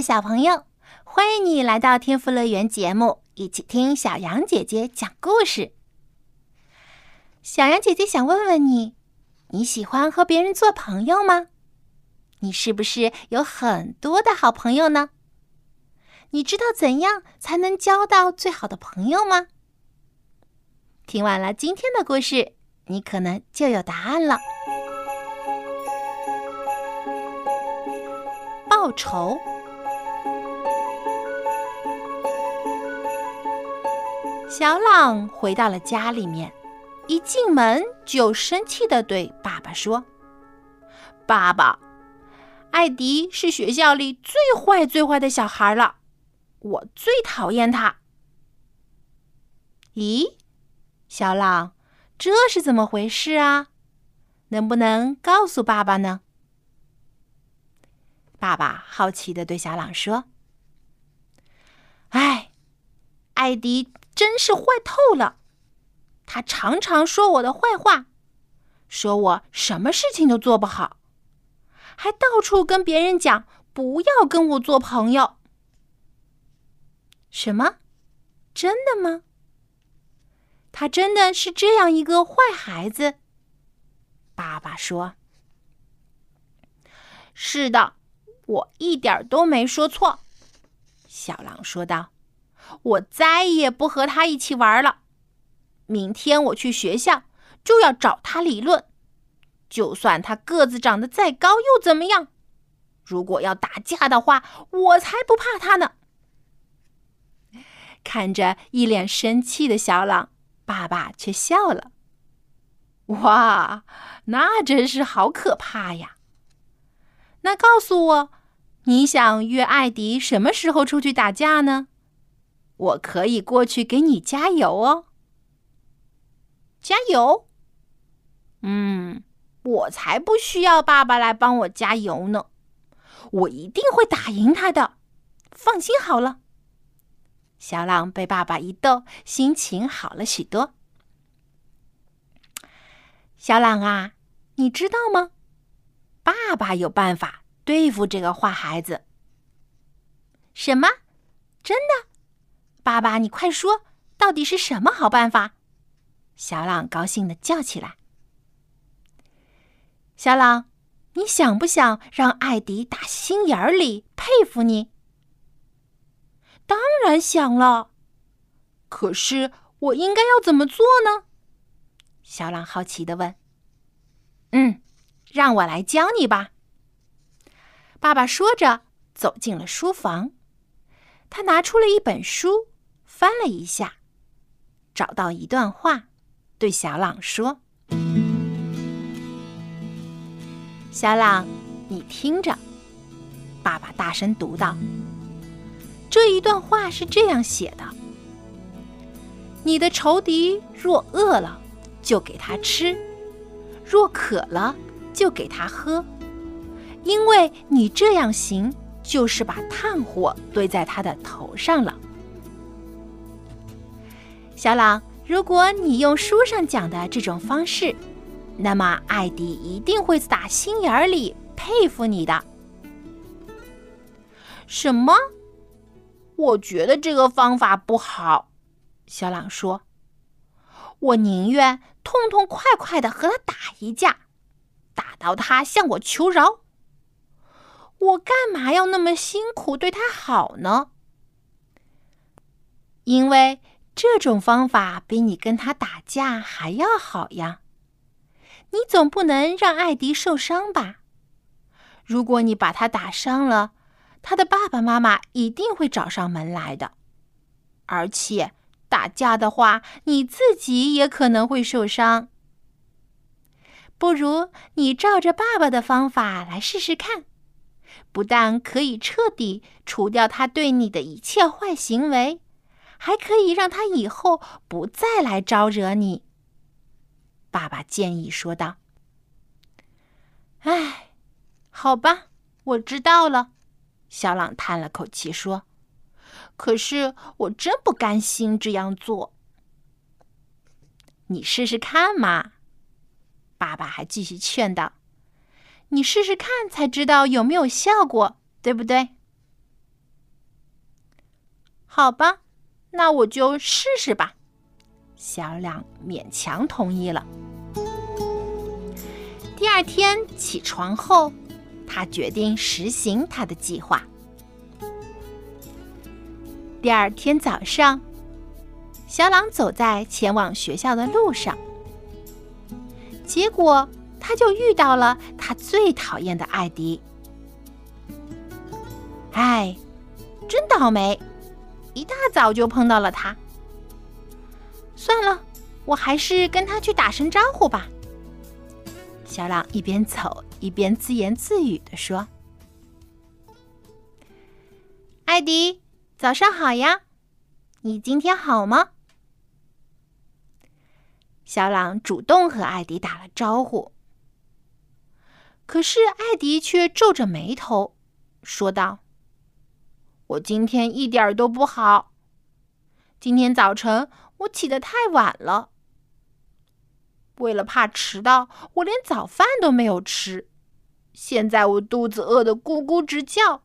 小朋友，欢迎你来到天赋乐园节目，一起听小羊姐姐讲故事。小羊姐姐想问问你，你喜欢和别人做朋友吗？你是不是有很多的好朋友呢？你知道怎样才能交到最好的朋友吗？听完了今天的故事，你可能就有答案了。报仇。小朗回到了家里面，一进门就生气的对爸爸说：“爸爸，艾迪是学校里最坏最坏的小孩了，我最讨厌他。”咦，小朗，这是怎么回事啊？能不能告诉爸爸呢？爸爸好奇的对小朗说：“哎，艾迪。”真是坏透了！他常常说我的坏话，说我什么事情都做不好，还到处跟别人讲不要跟我做朋友。什么？真的吗？他真的是这样一个坏孩子？爸爸说：“是的，我一点都没说错。”小狼说道。我再也不和他一起玩了。明天我去学校就要找他理论。就算他个子长得再高又怎么样？如果要打架的话，我才不怕他呢。看着一脸生气的小朗，爸爸却笑了。哇，那真是好可怕呀！那告诉我，你想约艾迪什么时候出去打架呢？我可以过去给你加油哦，加油！嗯，我才不需要爸爸来帮我加油呢，我一定会打赢他的，放心好了。小朗被爸爸一逗，心情好了许多。小朗啊，你知道吗？爸爸有办法对付这个坏孩子。什么？真的？爸爸，你快说，到底是什么好办法？小朗高兴的叫起来：“小朗，你想不想让艾迪打心眼里佩服你？”“当然想了。”“可是我应该要怎么做呢？”小朗好奇的问。“嗯，让我来教你吧。”爸爸说着走进了书房，他拿出了一本书。翻了一下，找到一段话，对小朗说：“小朗，你听着。”爸爸大声读道：“这一段话是这样写的：你的仇敌若饿了，就给他吃；若渴了，就给他喝。因为你这样行，就是把炭火堆在他的头上了。”小朗，如果你用书上讲的这种方式，那么艾迪一定会打心眼里佩服你的。什么？我觉得这个方法不好。小朗说：“我宁愿痛痛快快的和他打一架，打到他向我求饶。我干嘛要那么辛苦对他好呢？因为。”这种方法比你跟他打架还要好呀！你总不能让艾迪受伤吧？如果你把他打伤了，他的爸爸妈妈一定会找上门来的。而且打架的话，你自己也可能会受伤。不如你照着爸爸的方法来试试看，不但可以彻底除掉他对你的一切坏行为，还可以让他以后不再来招惹你。”爸爸建议说道。“哎，好吧，我知道了。”小朗叹了口气说。“可是我真不甘心这样做。你试试看嘛。”爸爸还继续劝道：“你试试看，才知道有没有效果，对不对？”好吧，那我就试试吧。小亮勉强同意了。第二天起床后，他决定实行他的计划。第二天早上，小朗走在前往学校的路上。结果，他就遇到了他最讨厌的艾迪。哎，真倒霉！一大早就碰到了他。算了，我还是跟他去打声招呼吧。小朗一边走一边自言自语的说：“艾迪，早上好呀，你今天好吗？”小朗主动和艾迪打了招呼，可是艾迪却皱着眉头说道：“我今天一点儿都不好。今天早晨我起得太晚了，为了怕迟到，我连早饭都没有吃。现在我肚子饿得咕咕直叫。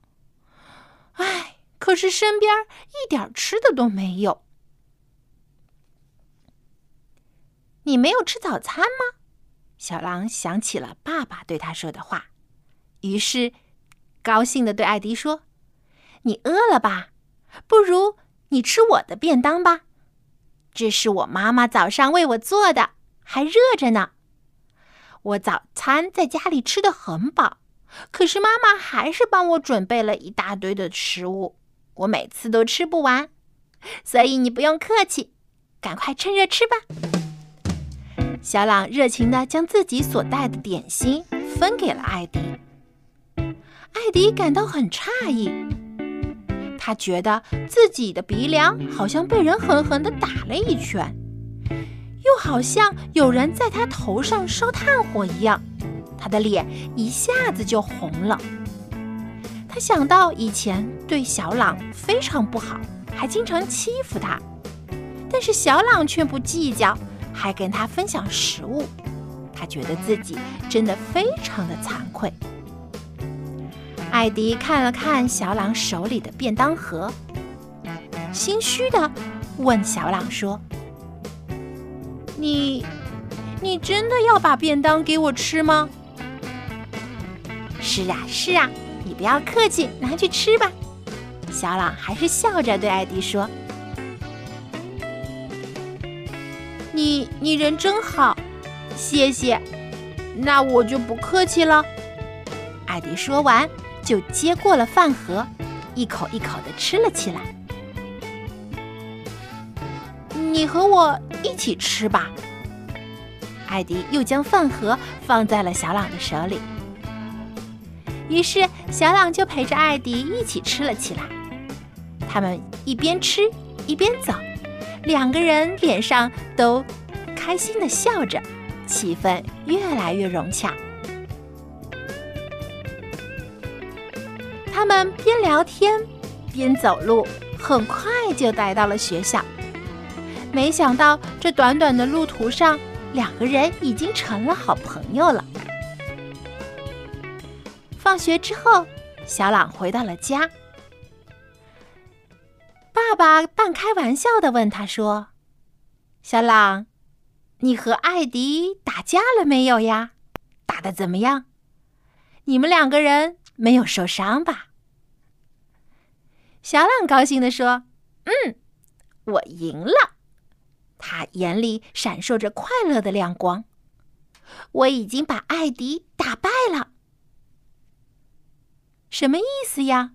唉，可是身边一点吃的都没有。”你没有吃早餐吗？小狼想起了爸爸对他说的话，于是高兴的对艾迪说：“你饿了吧？不如你吃我的便当吧。这是我妈妈早上为我做的，还热着呢。我早餐在家里吃的很饱，可是妈妈还是帮我准备了一大堆的食物，我每次都吃不完。所以你不用客气，赶快趁热吃吧。”小朗热情地将自己所带的点心分给了艾迪。艾迪感到很诧异，他觉得自己的鼻梁好像被人狠狠地打了一拳，又好像有人在他头上烧炭火一样，他的脸一下子就红了。他想到以前对小朗非常不好，还经常欺负他，但是小朗却不计较。还跟他分享食物，他觉得自己真的非常的惭愧。艾迪看了看小朗手里的便当盒，心虚的问小朗说：“你，你真的要把便当给我吃吗？”“是啊，是啊，你不要客气，拿去吃吧。”小朗还是笑着对艾迪说。你你人真好，谢谢。那我就不客气了。艾迪说完，就接过了饭盒，一口一口的吃了起来。你和我一起吃吧。艾迪又将饭盒放在了小朗的手里。于是小朗就陪着艾迪一起吃了起来。他们一边吃一边走。两个人脸上都开心的笑着，气氛越来越融洽。他们边聊天边走路，很快就来到了学校。没想到这短短的路途上，两个人已经成了好朋友了。放学之后，小朗回到了家。爸爸半开玩笑的问他说：“小朗，你和艾迪打架了没有呀？打的怎么样？你们两个人没有受伤吧？”小朗高兴地说：“嗯，我赢了。”他眼里闪烁着快乐的亮光。我已经把艾迪打败了。什么意思呀？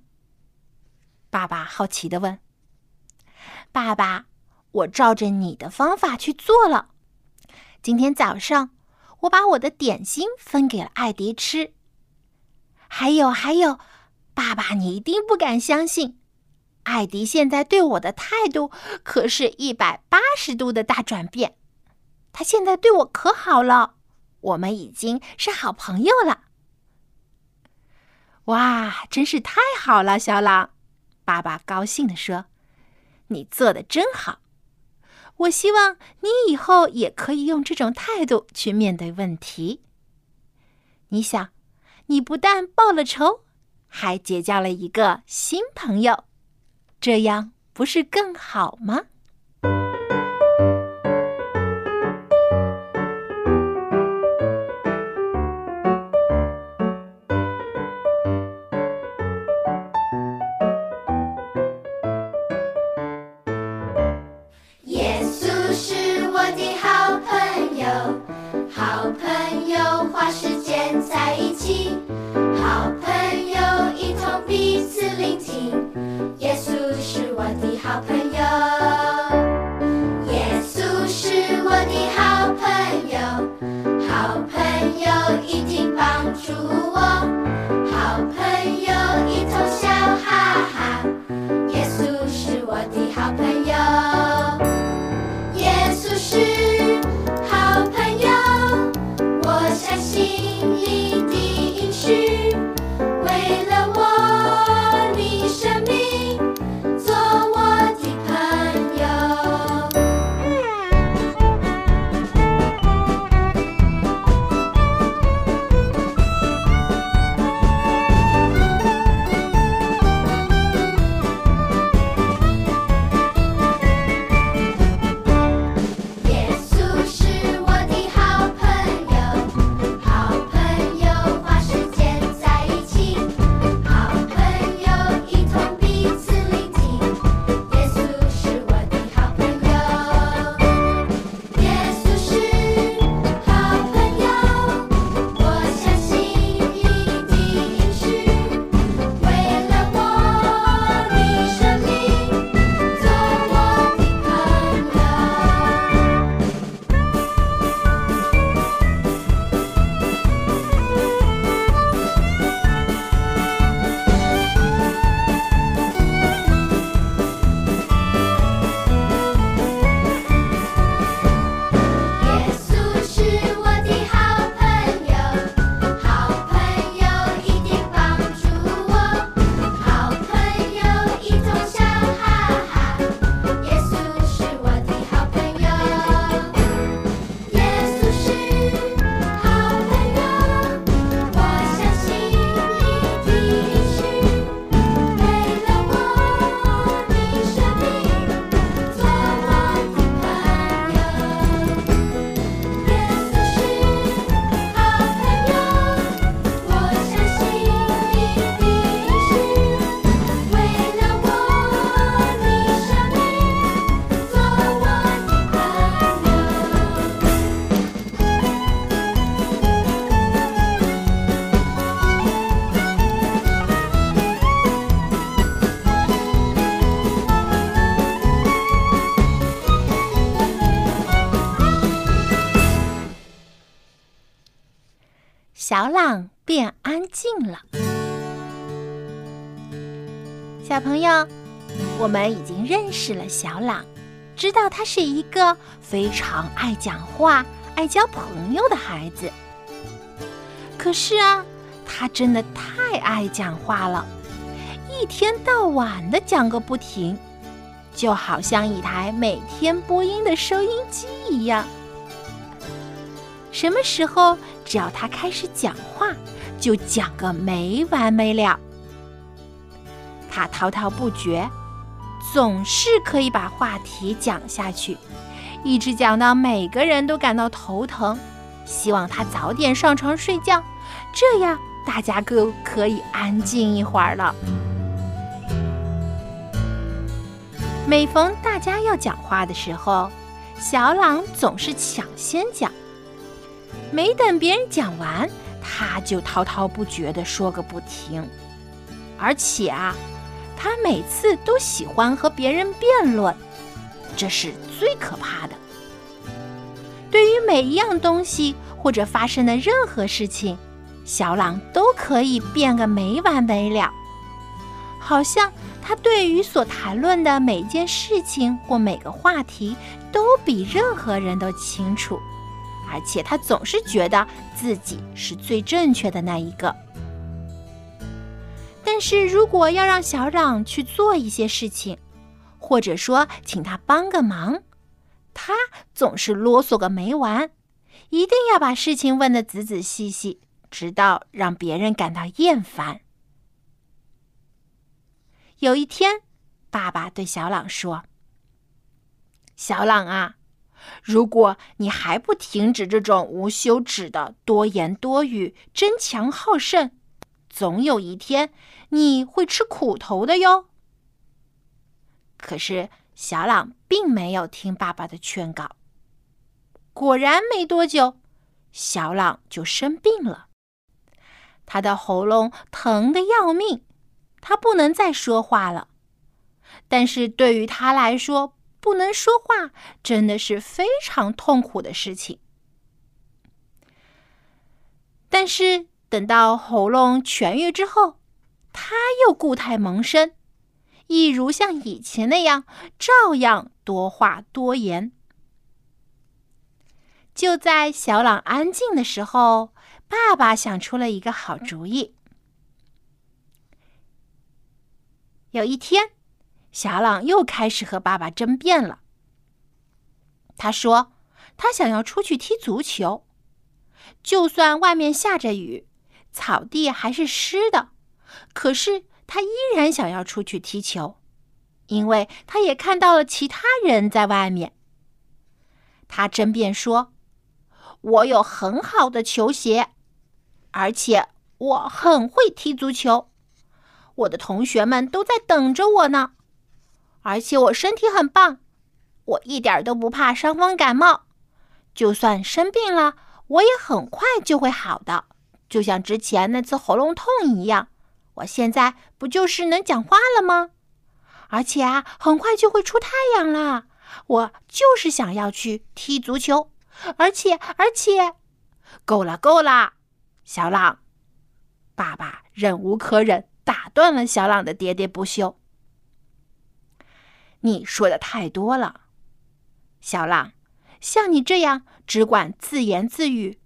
爸爸好奇的问。爸爸，我照着你的方法去做了。今天早上，我把我的点心分给了艾迪吃。还有还有，爸爸，你一定不敢相信，艾迪现在对我的态度可是一百八十度的大转变。他现在对我可好了，我们已经是好朋友了。哇，真是太好了，小朗！爸爸高兴地说：“你做的真好。我希望你以后也可以用这种态度去面对问题。你想，你不但报了仇，还结交了一个新朋友，这样不是更好吗？”小朗变安静了。小朋友，我们已经认识了小朗，知道他是一个非常爱讲话、爱交朋友的孩子。可是啊，他真的太爱讲话了，一天到晚的讲个不停，就好像一台每天播音的收音机一样。什么时候？只要他开始讲话，就讲个没完没了。他滔滔不绝，总是可以把话题讲下去，一直讲到每个人都感到头疼，希望他早点上床睡觉，这样大家都可以安静一会儿了。每逢大家要讲话的时候，小朗总是抢先讲。没等别人讲完，他就滔滔不绝地说个不停。而且啊，他每次都喜欢和别人辩论，这是最可怕的。对于每一样东西或者发生的任何事情，小朗都可以辩个没完没了，好像他对于所谈论的每件事情或每个话题都比任何人都清楚，而且他总是觉得自己是最正确的那一个。但是如果要让小朗去做一些事情，或者说请他帮个忙，他总是啰嗦个没完，一定要把事情问得仔仔细细，直到让别人感到厌烦。有一天，爸爸对小朗说：“小朗啊，如果你还不停止这种无休止的多言多语、争强好胜，总有一天你会吃苦头的哟。”可是。小朗并没有听爸爸的劝告。果然，没多久，小朗就生病了。他的喉咙疼得要命，他不能再说话了。但是对于他来说，不能说话真的是非常痛苦的事情。但是等到喉咙痊愈之后，他又故态萌生。一如像以前那样，照样多话多言。就在小朗安静的时候，爸爸想出了一个好主意。有一天，小朗又开始和爸爸争辩了。他说：“他想要出去踢足球，就算外面下着雨，草地还是湿的，可是……”他依然想要出去踢球，因为他也看到了其他人在外面。他争辩说：“我有很好的球鞋，而且我很会踢足球。我的同学们都在等着我呢，而且我身体很棒，我一点都不怕伤风感冒。就算生病了，我也很快就会好的，就像之前那次喉咙痛一样。”我现在不就是能讲话了吗？而且啊，很快就会出太阳了。我就是想要去踢足球，而且而且，够了够了，小朗，爸爸忍无可忍，打断了小朗的喋喋不休。你说的太多了，小朗，像你这样只管自言自语，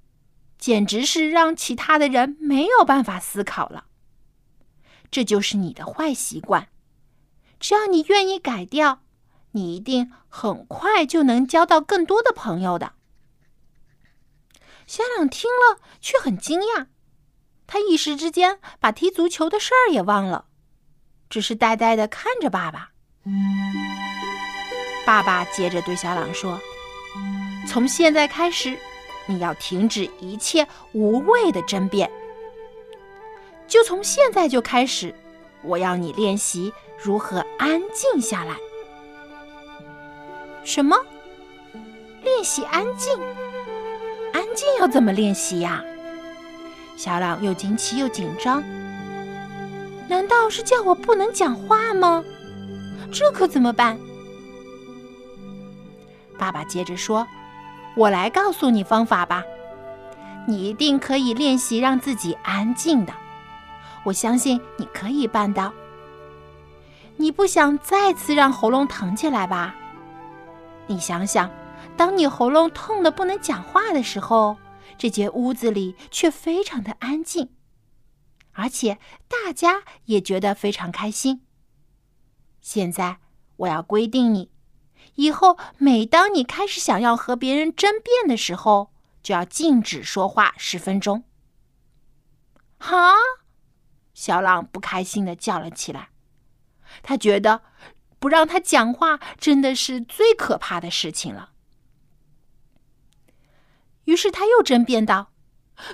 简直是让其他的人没有办法思考了。这就是你的坏习惯，只要你愿意改掉，你一定很快就能交到更多的朋友的。小朗听了却很惊讶，他一时之间把踢足球的事儿也忘了，只是呆呆的看着爸爸。爸爸接着对小朗说：“从现在开始，你要停止一切无谓的争辩。”就从现在就开始，我要你练习如何安静下来。什么？练习安静？安静要怎么练习呀？小朗又惊奇又紧张。难道是叫我不能讲话吗？这可怎么办？爸爸接着说：“我来告诉你方法吧，你一定可以练习让自己安静的。”我相信你可以办到。你不想再次让喉咙疼起来吧？你想想，当你喉咙痛的不能讲话的时候，这间屋子里却非常的安静，而且大家也觉得非常开心。现在我要规定你，以后每当你开始想要和别人争辩的时候，就要禁止说话十分钟。哈。小朗不开心的叫了起来，他觉得不让他讲话真的是最可怕的事情了。于是他又争辩道：“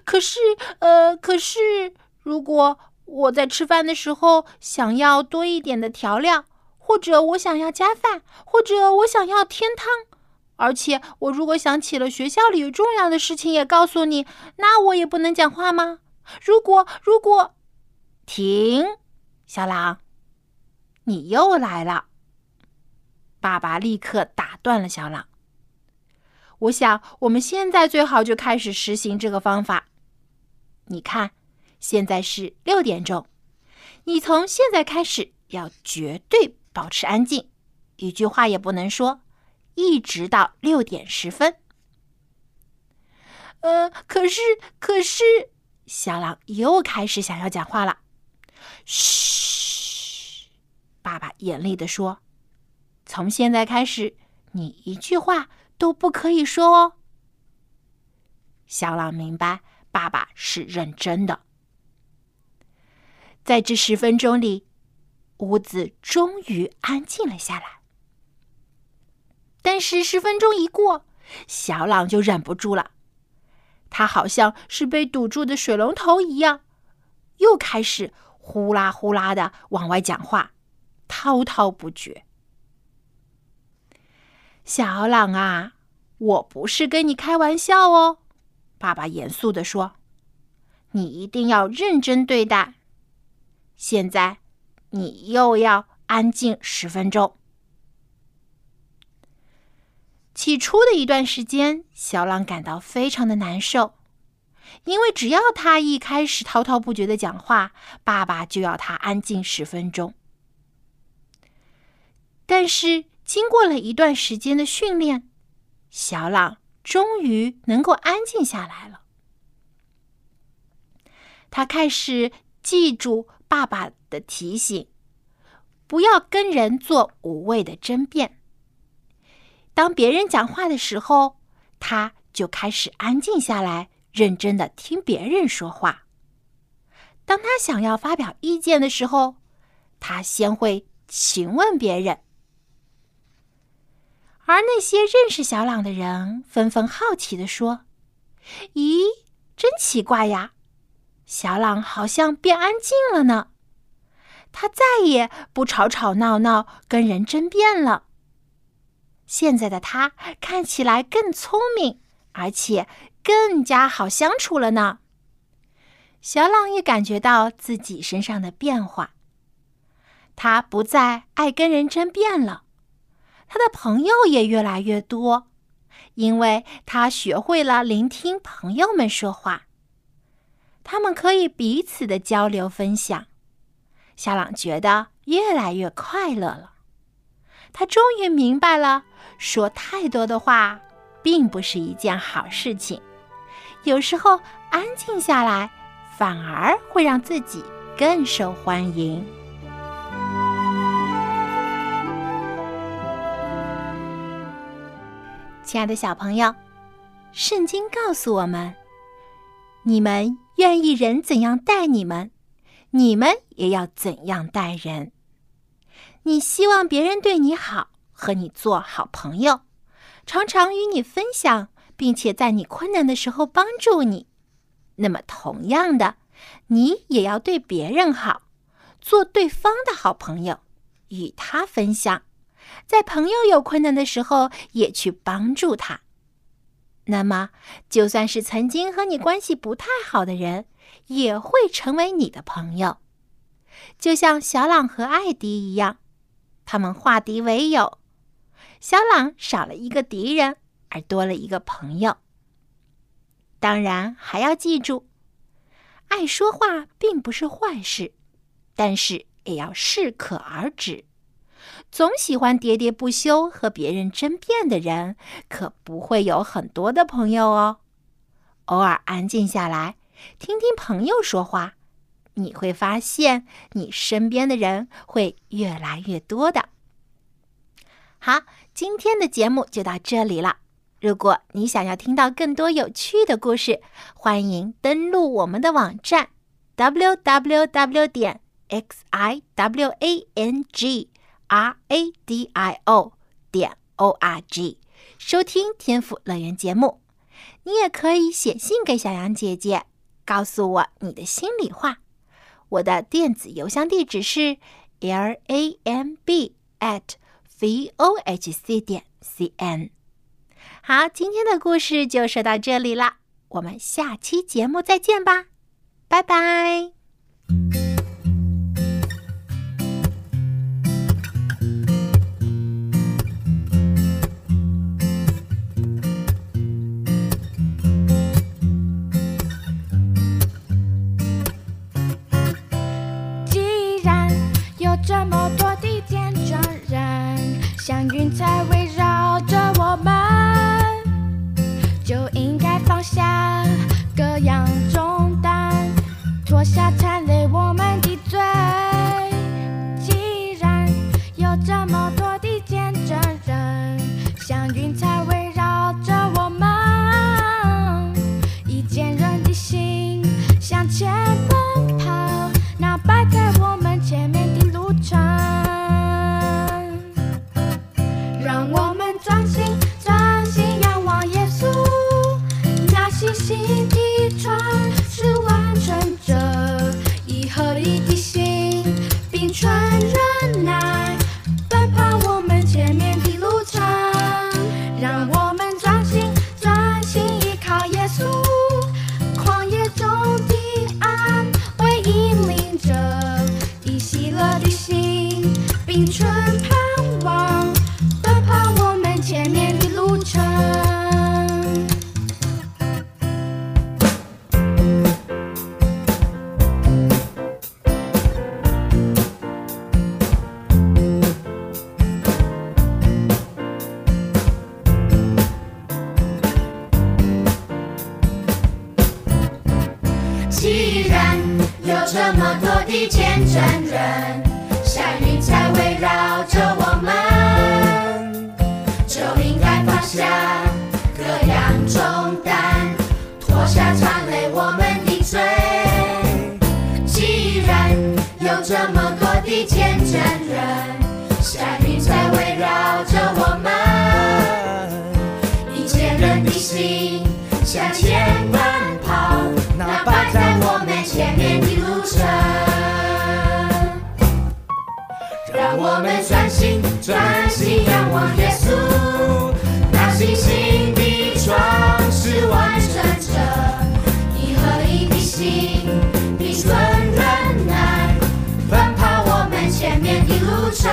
可是，呃，可是，如果我在吃饭的时候想要多一点的调料，或者我想要加饭，或者我想要添汤，而且我如果想起了学校里重要的事情也告诉你，那我也不能讲话吗？如果，如果……”停，小朗，你又来了。爸爸立刻打断了小朗。我想我们现在最好就开始实行这个方法。你看，现在是六点钟，你从现在开始要绝对保持安静，一句话也不能说，一直到六点十分。呃，可是，可是，小狼又开始想要讲话了。嘘，爸爸严厉的说：“从现在开始，你一句话都不可以说哦。”小狼明白，爸爸是认真的。在这十分钟里，屋子终于安静了下来。但是十分钟一过，小朗就忍不住了。他好像是被堵住的水龙头一样，又开始呼啦呼啦的往外讲话，滔滔不绝。小朗啊，我不是跟你开玩笑哦，爸爸严肃的说：“你一定要认真对待。现在，你又要安静十分钟。”起初的一段时间，小朗感到非常的难受，因为只要他一开始滔滔不绝的讲话，爸爸就要他安静十分钟。但是经过了一段时间的训练，小朗终于能够安静下来了。他开始记住爸爸的提醒，不要跟人做无谓的争辩。当别人讲话的时候，他就开始安静下来，认真的听别人说话。当他想要发表意见的时候，他先会询问别人。而那些认识小朗的人纷纷好奇的说：“咦，真奇怪呀，小朗好像变安静了呢，他再也不吵吵闹闹跟人争辩了。”现在的他看起来更聪明，而且更加好相处了呢。小朗也感觉到自己身上的变化，他不再爱跟人争辩了，他的朋友也越来越多，因为他学会了聆听朋友们说话，他们可以彼此的交流分享。小朗觉得越来越快乐了，他终于明白了。说太多的话，并不是一件好事情。有时候安静下来，反而会让自己更受欢迎。亲爱的小朋友，圣经告诉我们：你们愿意人怎样待你们，你们也要怎样待人。你希望别人对你好。和你做好朋友，常常与你分享，并且在你困难的时候帮助你。那么，同样的，你也要对别人好，做对方的好朋友，与他分享，在朋友有困难的时候也去帮助他。那么，就算是曾经和你关系不太好的人，也会成为你的朋友，就像小朗和艾迪一样，他们化敌为友。小朗少了一个敌人，而多了一个朋友。当然，还要记住，爱说话并不是坏事，但是也要适可而止。总喜欢喋喋不休和别人争辩的人，可不会有很多的朋友哦。偶尔安静下来，听听朋友说话，你会发现你身边的人会越来越多的。好。今天的节目就到这里了。如果你想要听到更多有趣的故事，欢迎登录我们的网站 w w w 点 x i w a n g r a d i o 点 o r g 收听天赋乐园节目。你也可以写信给小羊姐姐，告诉我你的心里话。我的电子邮箱地址是 l a m b at v o h c 点 c n，好，今天的故事就说到这里了，我们下期节目再见吧，拜拜。我下轿。我们专心专心仰望耶稣，那信心的创始完成者，一和一的心并存忍耐，奔跑我们前面的路程。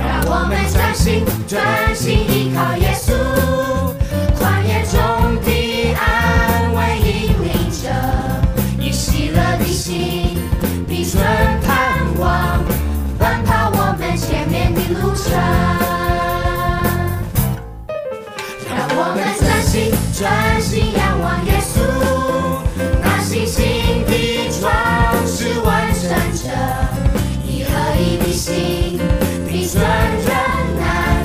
让我们专心专心依靠耶稣。专心仰望耶稣，那信心的创始完成者，一和一的心，比万人难，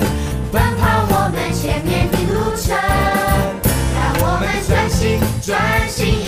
奔跑我们前面的路程。让我们专心，专心。